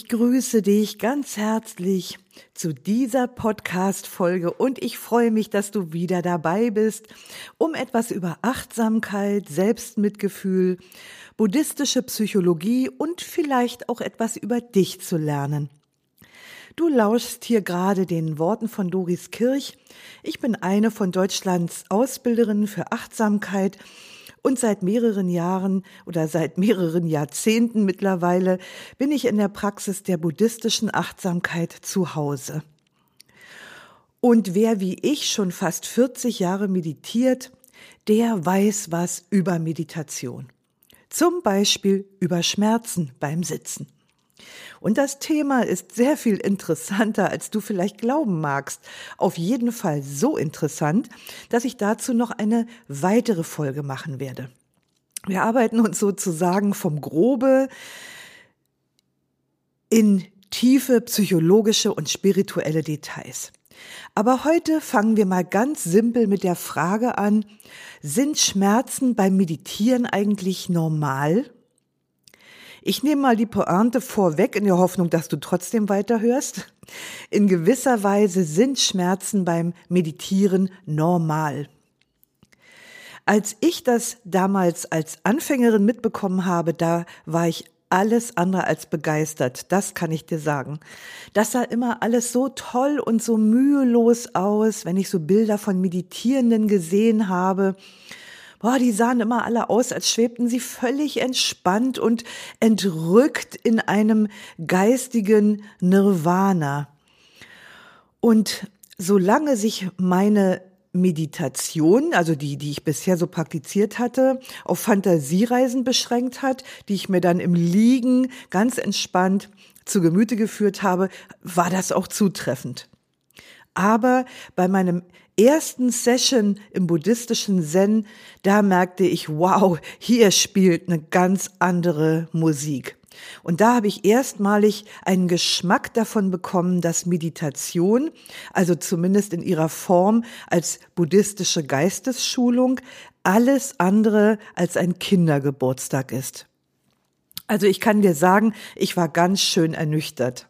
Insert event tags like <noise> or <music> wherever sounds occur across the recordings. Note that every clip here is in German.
Ich grüße dich ganz herzlich zu dieser Podcast-Folge und ich freue mich, dass du wieder dabei bist, um etwas über Achtsamkeit, Selbstmitgefühl, buddhistische Psychologie und vielleicht auch etwas über dich zu lernen. Du lauschst hier gerade den Worten von Doris Kirch. Ich bin eine von Deutschlands Ausbilderinnen für Achtsamkeit und seit mehreren Jahren oder seit mehreren Jahrzehnten mittlerweile bin ich in der Praxis der buddhistischen Achtsamkeit zu Hause. Und wer wie ich schon fast 40 Jahre meditiert, der weiß was über Meditation. Zum Beispiel über Schmerzen beim Sitzen. Und das Thema ist sehr viel interessanter, als du vielleicht glauben magst. Auf jeden Fall so interessant, dass ich dazu noch eine weitere Folge machen werde. Wir arbeiten uns sozusagen vom Grobe in tiefe psychologische und spirituelle Details. Aber heute fangen wir mal ganz simpel mit der Frage an, sind Schmerzen beim Meditieren eigentlich normal? Ich nehme mal die Pointe vorweg in der Hoffnung, dass du trotzdem weiterhörst. In gewisser Weise sind Schmerzen beim Meditieren normal. Als ich das damals als Anfängerin mitbekommen habe, da war ich alles andere als begeistert, das kann ich dir sagen. Das sah immer alles so toll und so mühelos aus, wenn ich so Bilder von Meditierenden gesehen habe boah, die sahen immer alle aus, als schwebten sie völlig entspannt und entrückt in einem geistigen Nirvana. Und solange sich meine Meditation, also die, die ich bisher so praktiziert hatte, auf Fantasiereisen beschränkt hat, die ich mir dann im Liegen ganz entspannt zu Gemüte geführt habe, war das auch zutreffend. Aber bei meinem ersten Session im buddhistischen Zen, da merkte ich, wow, hier spielt eine ganz andere Musik. Und da habe ich erstmalig einen Geschmack davon bekommen, dass Meditation, also zumindest in ihrer Form als buddhistische Geistesschulung, alles andere als ein Kindergeburtstag ist. Also ich kann dir sagen, ich war ganz schön ernüchtert.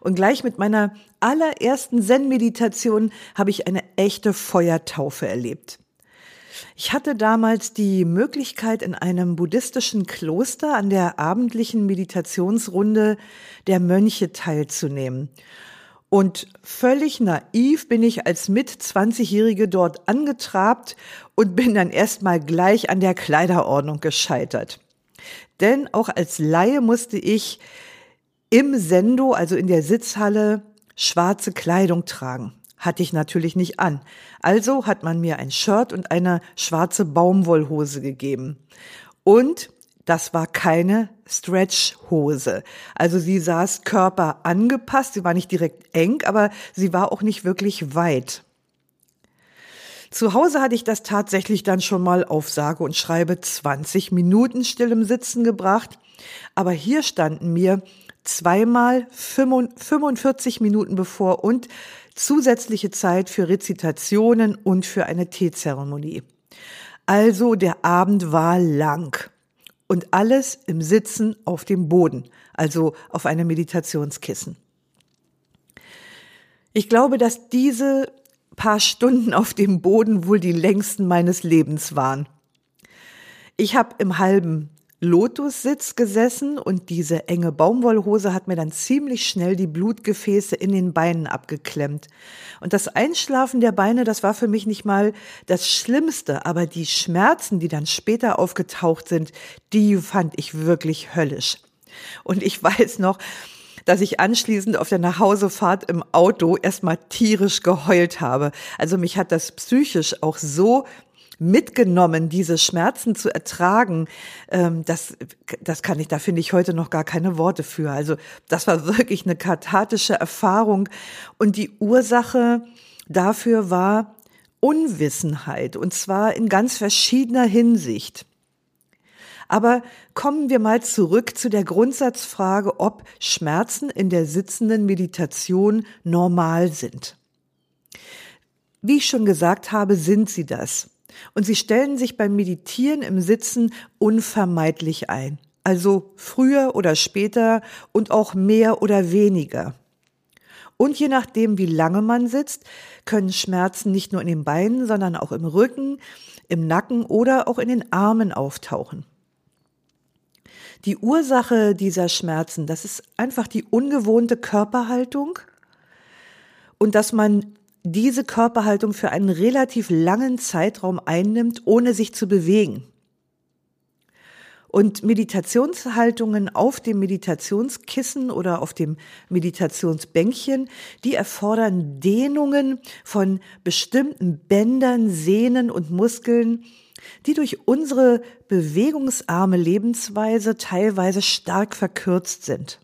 Und gleich mit meiner allerersten Zen-Meditation habe ich eine echte Feuertaufe erlebt. Ich hatte damals die Möglichkeit, in einem buddhistischen Kloster an der abendlichen Meditationsrunde der Mönche teilzunehmen. Und völlig naiv bin ich als mit 20-Jährige dort angetrabt und bin dann erstmal gleich an der Kleiderordnung gescheitert. Denn auch als Laie musste ich im Sendo, also in der Sitzhalle, schwarze Kleidung tragen. Hatte ich natürlich nicht an. Also hat man mir ein Shirt und eine schwarze Baumwollhose gegeben. Und das war keine Stretchhose. Also sie saß Körper angepasst, sie war nicht direkt eng, aber sie war auch nicht wirklich weit. Zu Hause hatte ich das tatsächlich dann schon mal auf sage und schreibe 20 Minuten still im Sitzen gebracht. Aber hier standen mir zweimal 45 Minuten bevor und zusätzliche Zeit für Rezitationen und für eine Teezeremonie. Also der Abend war lang und alles im Sitzen auf dem Boden, also auf einem Meditationskissen. Ich glaube, dass diese paar Stunden auf dem Boden wohl die längsten meines Lebens waren. Ich habe im halben Lotussitz gesessen und diese enge Baumwollhose hat mir dann ziemlich schnell die Blutgefäße in den Beinen abgeklemmt. Und das Einschlafen der Beine, das war für mich nicht mal das Schlimmste, aber die Schmerzen, die dann später aufgetaucht sind, die fand ich wirklich höllisch. Und ich <laughs> weiß noch, dass ich anschließend auf der Nachhausefahrt im Auto erstmal tierisch geheult habe. Also mich hat das psychisch auch so mitgenommen, diese Schmerzen zu ertragen, ähm, das, das kann ich, da finde ich heute noch gar keine Worte für. Also das war wirklich eine kathartische Erfahrung. Und die Ursache dafür war Unwissenheit, und zwar in ganz verschiedener Hinsicht. Aber kommen wir mal zurück zu der Grundsatzfrage, ob Schmerzen in der sitzenden Meditation normal sind. Wie ich schon gesagt habe, sind sie das. Und sie stellen sich beim Meditieren im Sitzen unvermeidlich ein. Also früher oder später und auch mehr oder weniger. Und je nachdem, wie lange man sitzt, können Schmerzen nicht nur in den Beinen, sondern auch im Rücken, im Nacken oder auch in den Armen auftauchen. Die Ursache dieser Schmerzen, das ist einfach die ungewohnte Körperhaltung und dass man diese Körperhaltung für einen relativ langen Zeitraum einnimmt, ohne sich zu bewegen. Und Meditationshaltungen auf dem Meditationskissen oder auf dem Meditationsbänkchen, die erfordern Dehnungen von bestimmten Bändern, Sehnen und Muskeln, die durch unsere bewegungsarme Lebensweise teilweise stark verkürzt sind.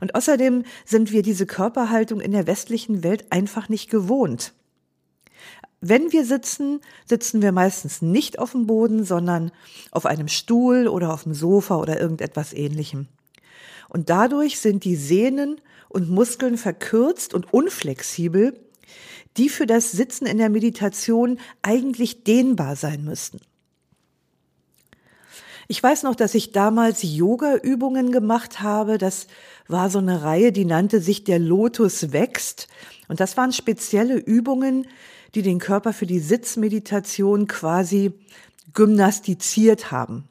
Und außerdem sind wir diese Körperhaltung in der westlichen Welt einfach nicht gewohnt. Wenn wir sitzen, sitzen wir meistens nicht auf dem Boden, sondern auf einem Stuhl oder auf dem Sofa oder irgendetwas ähnlichem. Und dadurch sind die Sehnen und Muskeln verkürzt und unflexibel, die für das Sitzen in der Meditation eigentlich dehnbar sein müssten. Ich weiß noch, dass ich damals Yoga-Übungen gemacht habe. Das war so eine Reihe, die nannte sich der Lotus wächst. Und das waren spezielle Übungen, die den Körper für die Sitzmeditation quasi gymnastiziert haben.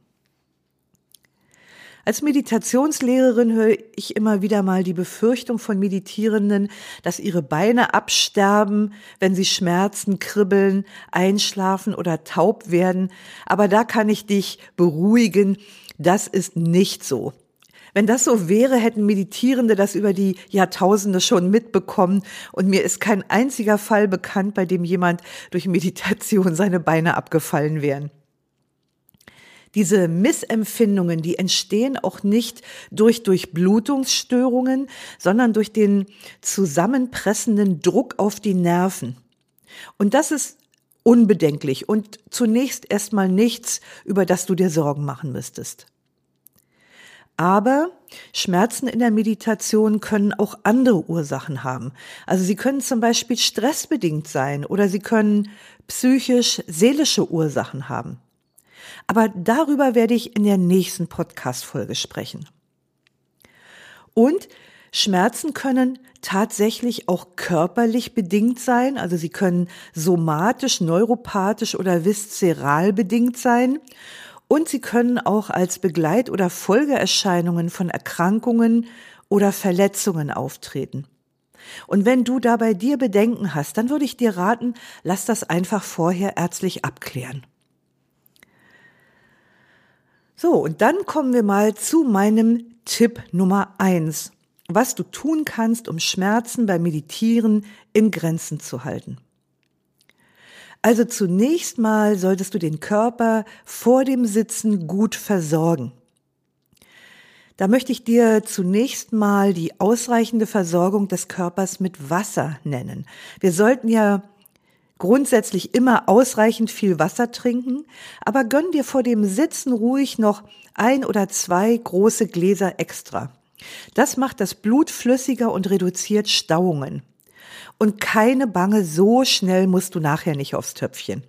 Als Meditationslehrerin höre ich immer wieder mal die Befürchtung von Meditierenden, dass ihre Beine absterben, wenn sie schmerzen, kribbeln, einschlafen oder taub werden. Aber da kann ich dich beruhigen, das ist nicht so. Wenn das so wäre, hätten Meditierende das über die Jahrtausende schon mitbekommen und mir ist kein einziger Fall bekannt, bei dem jemand durch Meditation seine Beine abgefallen wären. Diese Missempfindungen, die entstehen auch nicht durch Durchblutungsstörungen, sondern durch den zusammenpressenden Druck auf die Nerven. Und das ist unbedenklich und zunächst erstmal nichts, über das du dir Sorgen machen müsstest. Aber Schmerzen in der Meditation können auch andere Ursachen haben. Also sie können zum Beispiel stressbedingt sein oder sie können psychisch-seelische Ursachen haben. Aber darüber werde ich in der nächsten Podcast-Folge sprechen. Und Schmerzen können tatsächlich auch körperlich bedingt sein, also sie können somatisch, neuropathisch oder viszeral bedingt sein und sie können auch als Begleit- oder Folgeerscheinungen von Erkrankungen oder Verletzungen auftreten. Und wenn du da bei dir Bedenken hast, dann würde ich dir raten, lass das einfach vorher ärztlich abklären. So, und dann kommen wir mal zu meinem Tipp Nummer eins, was du tun kannst, um Schmerzen beim Meditieren in Grenzen zu halten. Also zunächst mal solltest du den Körper vor dem Sitzen gut versorgen. Da möchte ich dir zunächst mal die ausreichende Versorgung des Körpers mit Wasser nennen. Wir sollten ja grundsätzlich immer ausreichend viel Wasser trinken, aber gönn dir vor dem Sitzen ruhig noch ein oder zwei große Gläser extra. Das macht das Blut flüssiger und reduziert Stauungen. Und keine Bange, so schnell musst du nachher nicht aufs Töpfchen.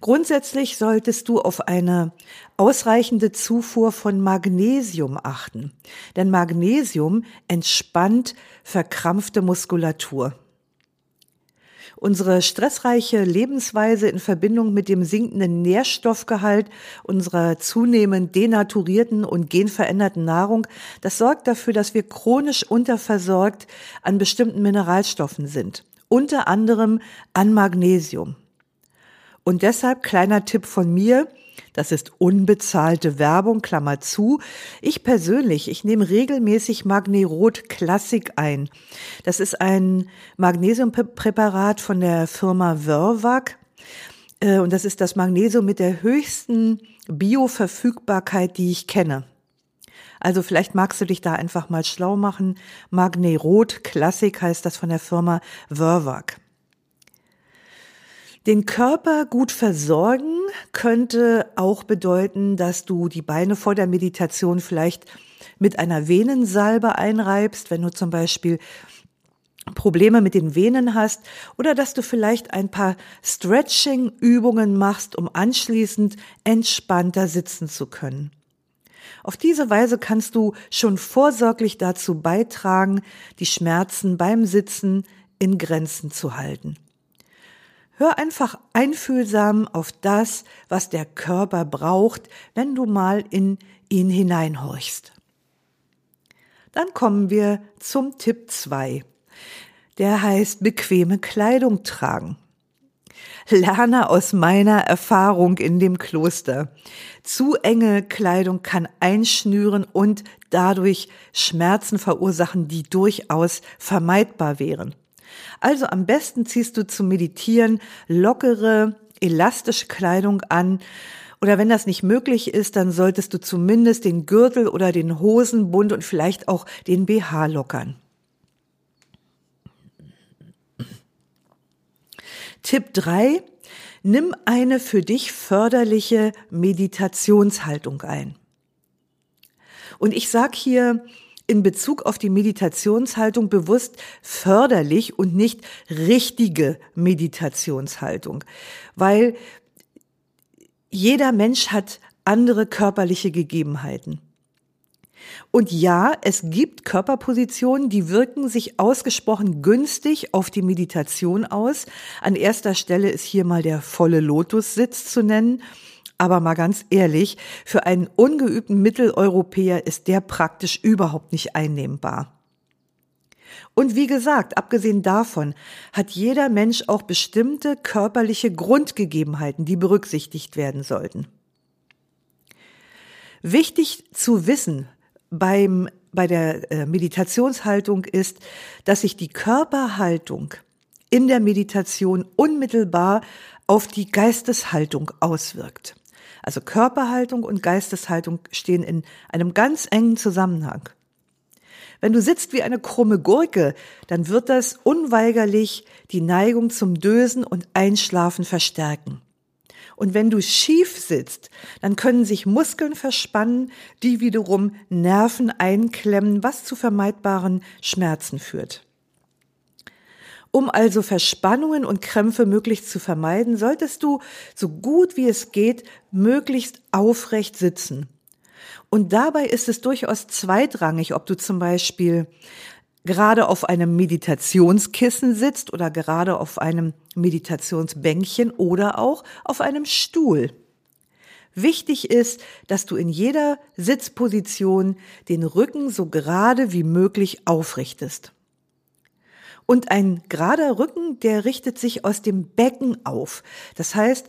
Grundsätzlich solltest du auf eine ausreichende Zufuhr von Magnesium achten, denn Magnesium entspannt verkrampfte Muskulatur. Unsere stressreiche Lebensweise in Verbindung mit dem sinkenden Nährstoffgehalt unserer zunehmend denaturierten und genveränderten Nahrung, das sorgt dafür, dass wir chronisch unterversorgt an bestimmten Mineralstoffen sind, unter anderem an Magnesium. Und deshalb kleiner Tipp von mir, das ist unbezahlte Werbung, Klammer zu. Ich persönlich, ich nehme regelmäßig Magnerot Classic ein. Das ist ein Magnesiumpräparat von der Firma Vervac. Äh, und das ist das Magnesium mit der höchsten Bioverfügbarkeit, die ich kenne. Also vielleicht magst du dich da einfach mal schlau machen. Magnerot Classic heißt das von der Firma Verwag. Den Körper gut versorgen könnte auch bedeuten, dass du die Beine vor der Meditation vielleicht mit einer Venensalbe einreibst, wenn du zum Beispiel Probleme mit den Venen hast oder dass du vielleicht ein paar Stretching-Übungen machst, um anschließend entspannter sitzen zu können. Auf diese Weise kannst du schon vorsorglich dazu beitragen, die Schmerzen beim Sitzen in Grenzen zu halten. Hör einfach einfühlsam auf das, was der Körper braucht, wenn du mal in ihn hineinhorchst. Dann kommen wir zum Tipp 2. Der heißt bequeme Kleidung tragen. Lerne aus meiner Erfahrung in dem Kloster. Zu enge Kleidung kann einschnüren und dadurch Schmerzen verursachen, die durchaus vermeidbar wären. Also am besten ziehst du zum Meditieren lockere, elastische Kleidung an. Oder wenn das nicht möglich ist, dann solltest du zumindest den Gürtel oder den Hosenbund und vielleicht auch den BH lockern. Tipp drei: Nimm eine für dich förderliche Meditationshaltung ein. Und ich sag hier in Bezug auf die Meditationshaltung bewusst förderlich und nicht richtige Meditationshaltung, weil jeder Mensch hat andere körperliche Gegebenheiten. Und ja, es gibt Körperpositionen, die wirken sich ausgesprochen günstig auf die Meditation aus. An erster Stelle ist hier mal der volle Lotussitz zu nennen. Aber mal ganz ehrlich, für einen ungeübten Mitteleuropäer ist der praktisch überhaupt nicht einnehmbar. Und wie gesagt, abgesehen davon hat jeder Mensch auch bestimmte körperliche Grundgegebenheiten, die berücksichtigt werden sollten. Wichtig zu wissen beim, bei der äh, Meditationshaltung ist, dass sich die Körperhaltung in der Meditation unmittelbar auf die Geisteshaltung auswirkt. Also Körperhaltung und Geisteshaltung stehen in einem ganz engen Zusammenhang. Wenn du sitzt wie eine krumme Gurke, dann wird das unweigerlich die Neigung zum Dösen und Einschlafen verstärken. Und wenn du schief sitzt, dann können sich Muskeln verspannen, die wiederum Nerven einklemmen, was zu vermeidbaren Schmerzen führt. Um also Verspannungen und Krämpfe möglichst zu vermeiden, solltest du so gut wie es geht möglichst aufrecht sitzen. Und dabei ist es durchaus zweitrangig, ob du zum Beispiel gerade auf einem Meditationskissen sitzt oder gerade auf einem Meditationsbänkchen oder auch auf einem Stuhl. Wichtig ist, dass du in jeder Sitzposition den Rücken so gerade wie möglich aufrichtest. Und ein gerader Rücken, der richtet sich aus dem Becken auf. Das heißt,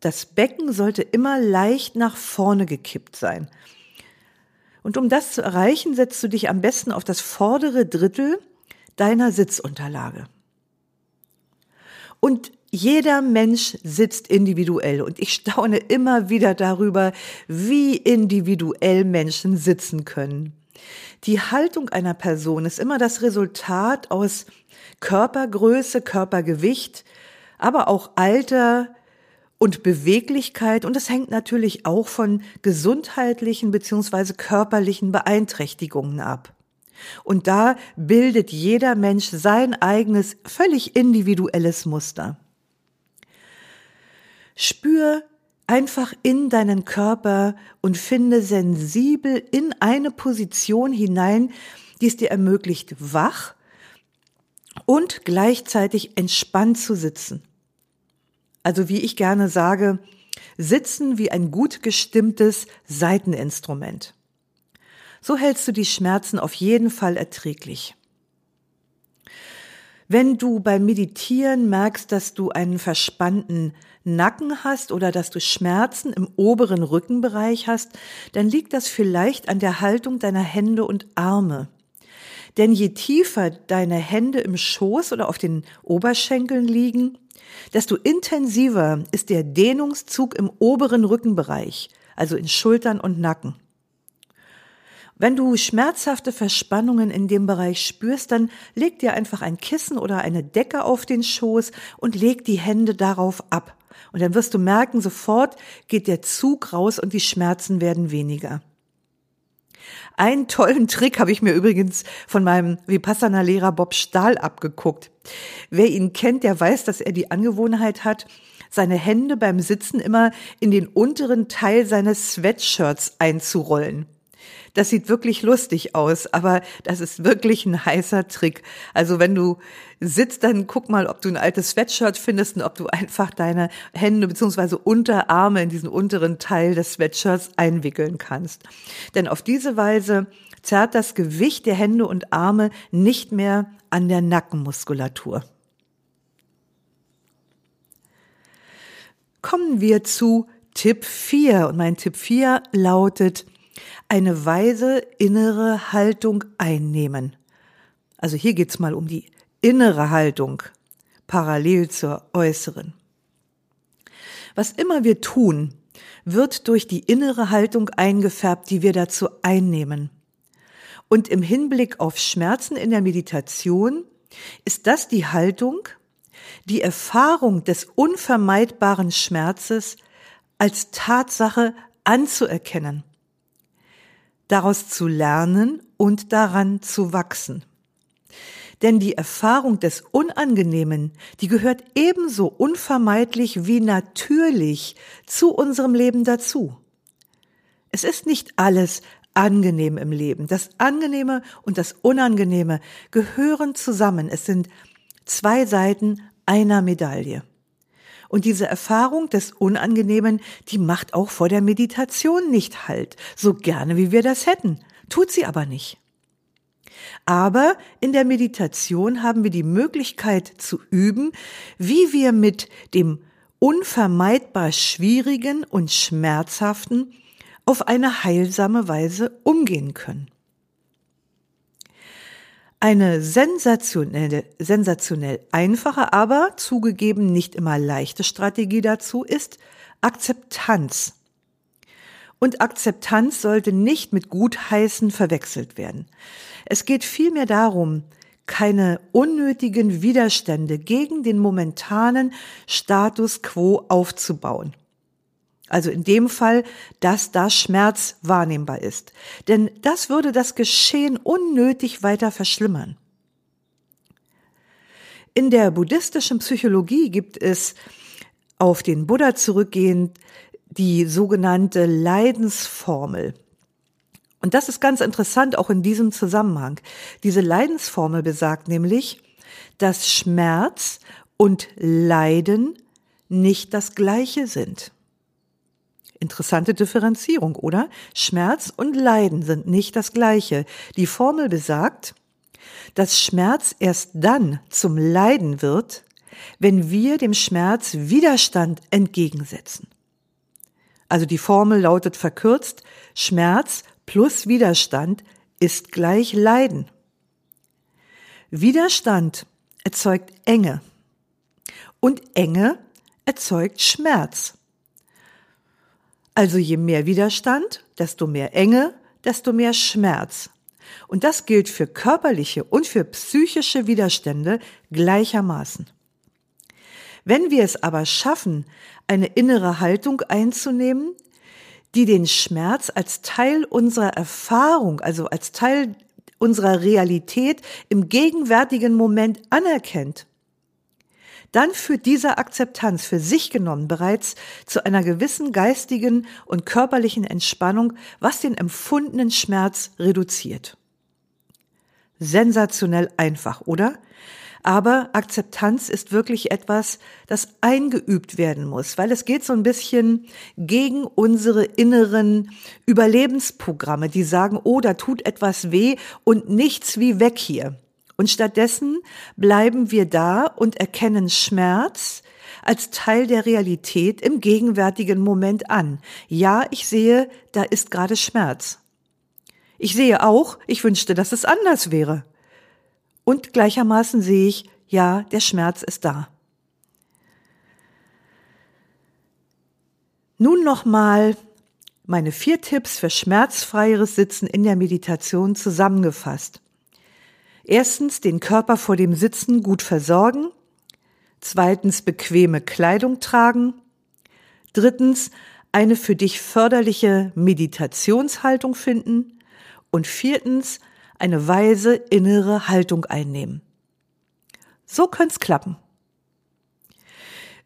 das Becken sollte immer leicht nach vorne gekippt sein. Und um das zu erreichen, setzt du dich am besten auf das vordere Drittel deiner Sitzunterlage. Und jeder Mensch sitzt individuell und ich staune immer wieder darüber, wie individuell Menschen sitzen können. Die Haltung einer Person ist immer das Resultat aus Körpergröße, Körpergewicht, aber auch Alter und Beweglichkeit und es hängt natürlich auch von gesundheitlichen beziehungsweise körperlichen Beeinträchtigungen ab. Und da bildet jeder Mensch sein eigenes, völlig individuelles Muster. Spür einfach in deinen Körper und finde sensibel in eine Position hinein, die es dir ermöglicht, wach und gleichzeitig entspannt zu sitzen. Also wie ich gerne sage, sitzen wie ein gut gestimmtes Seiteninstrument. So hältst du die Schmerzen auf jeden Fall erträglich. Wenn du beim Meditieren merkst, dass du einen verspannten Nacken hast oder dass du Schmerzen im oberen Rückenbereich hast, dann liegt das vielleicht an der Haltung deiner Hände und Arme. Denn je tiefer deine Hände im Schoß oder auf den Oberschenkeln liegen, desto intensiver ist der Dehnungszug im oberen Rückenbereich, also in Schultern und Nacken. Wenn du schmerzhafte Verspannungen in dem Bereich spürst, dann leg dir einfach ein Kissen oder eine Decke auf den Schoß und leg die Hände darauf ab. Und dann wirst du merken, sofort geht der Zug raus und die Schmerzen werden weniger. Einen tollen Trick habe ich mir übrigens von meinem Vipassana-Lehrer Bob Stahl abgeguckt. Wer ihn kennt, der weiß, dass er die Angewohnheit hat, seine Hände beim Sitzen immer in den unteren Teil seines Sweatshirts einzurollen. Das sieht wirklich lustig aus, aber das ist wirklich ein heißer Trick. Also wenn du sitzt, dann guck mal, ob du ein altes Sweatshirt findest und ob du einfach deine Hände bzw. Unterarme in diesen unteren Teil des Sweatshirts einwickeln kannst. Denn auf diese Weise zerrt das Gewicht der Hände und Arme nicht mehr an der Nackenmuskulatur. Kommen wir zu Tipp 4 und mein Tipp 4 lautet, eine weise innere Haltung einnehmen. Also hier geht's mal um die innere Haltung parallel zur äußeren. Was immer wir tun, wird durch die innere Haltung eingefärbt, die wir dazu einnehmen. Und im Hinblick auf Schmerzen in der Meditation ist das die Haltung, die Erfahrung des unvermeidbaren Schmerzes als Tatsache anzuerkennen daraus zu lernen und daran zu wachsen. Denn die Erfahrung des Unangenehmen, die gehört ebenso unvermeidlich wie natürlich zu unserem Leben dazu. Es ist nicht alles angenehm im Leben. Das Angenehme und das Unangenehme gehören zusammen. Es sind zwei Seiten einer Medaille. Und diese Erfahrung des Unangenehmen, die macht auch vor der Meditation nicht halt, so gerne wie wir das hätten, tut sie aber nicht. Aber in der Meditation haben wir die Möglichkeit zu üben, wie wir mit dem unvermeidbar Schwierigen und Schmerzhaften auf eine heilsame Weise umgehen können. Eine sensationelle, sensationell einfache, aber zugegeben nicht immer leichte Strategie dazu ist Akzeptanz. Und Akzeptanz sollte nicht mit Gutheißen verwechselt werden. Es geht vielmehr darum, keine unnötigen Widerstände gegen den momentanen Status quo aufzubauen. Also in dem Fall, dass da Schmerz wahrnehmbar ist. Denn das würde das Geschehen unnötig weiter verschlimmern. In der buddhistischen Psychologie gibt es auf den Buddha zurückgehend die sogenannte Leidensformel. Und das ist ganz interessant auch in diesem Zusammenhang. Diese Leidensformel besagt nämlich, dass Schmerz und Leiden nicht das gleiche sind. Interessante Differenzierung, oder? Schmerz und Leiden sind nicht das gleiche. Die Formel besagt, dass Schmerz erst dann zum Leiden wird, wenn wir dem Schmerz Widerstand entgegensetzen. Also die Formel lautet verkürzt, Schmerz plus Widerstand ist gleich Leiden. Widerstand erzeugt Enge und Enge erzeugt Schmerz. Also je mehr Widerstand, desto mehr Enge, desto mehr Schmerz. Und das gilt für körperliche und für psychische Widerstände gleichermaßen. Wenn wir es aber schaffen, eine innere Haltung einzunehmen, die den Schmerz als Teil unserer Erfahrung, also als Teil unserer Realität im gegenwärtigen Moment anerkennt dann führt diese Akzeptanz für sich genommen bereits zu einer gewissen geistigen und körperlichen Entspannung, was den empfundenen Schmerz reduziert. Sensationell einfach, oder? Aber Akzeptanz ist wirklich etwas, das eingeübt werden muss, weil es geht so ein bisschen gegen unsere inneren Überlebensprogramme, die sagen, oh, da tut etwas weh und nichts wie weg hier. Und stattdessen bleiben wir da und erkennen Schmerz als Teil der Realität im gegenwärtigen Moment an. Ja, ich sehe, da ist gerade Schmerz. Ich sehe auch, ich wünschte, dass es anders wäre. Und gleichermaßen sehe ich, ja, der Schmerz ist da. Nun nochmal meine vier Tipps für schmerzfreieres Sitzen in der Meditation zusammengefasst. Erstens den Körper vor dem Sitzen gut versorgen. Zweitens bequeme Kleidung tragen. Drittens eine für dich förderliche Meditationshaltung finden. Und viertens eine weise innere Haltung einnehmen. So könnte es klappen.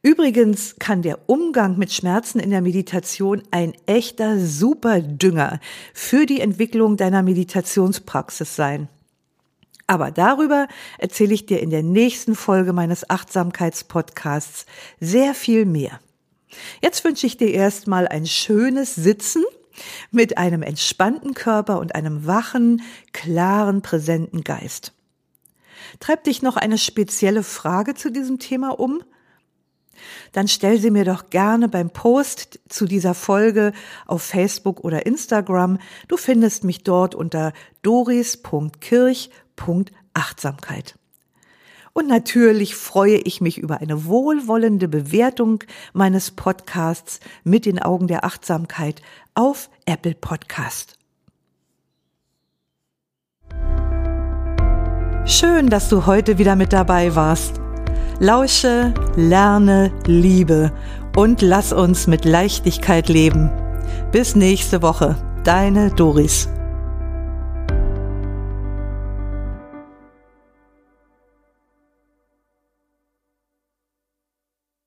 Übrigens kann der Umgang mit Schmerzen in der Meditation ein echter Superdünger für die Entwicklung deiner Meditationspraxis sein. Aber darüber erzähle ich dir in der nächsten Folge meines Achtsamkeitspodcasts sehr viel mehr. Jetzt wünsche ich dir erstmal ein schönes Sitzen mit einem entspannten Körper und einem wachen, klaren, präsenten Geist. Treibt dich noch eine spezielle Frage zu diesem Thema um? Dann stell sie mir doch gerne beim Post zu dieser Folge auf Facebook oder Instagram. Du findest mich dort unter doris.kirch.achtsamkeit. Und natürlich freue ich mich über eine wohlwollende Bewertung meines Podcasts mit den Augen der Achtsamkeit auf Apple Podcast. Schön, dass du heute wieder mit dabei warst. Lausche, lerne, liebe und lass uns mit Leichtigkeit leben. Bis nächste Woche, deine Doris.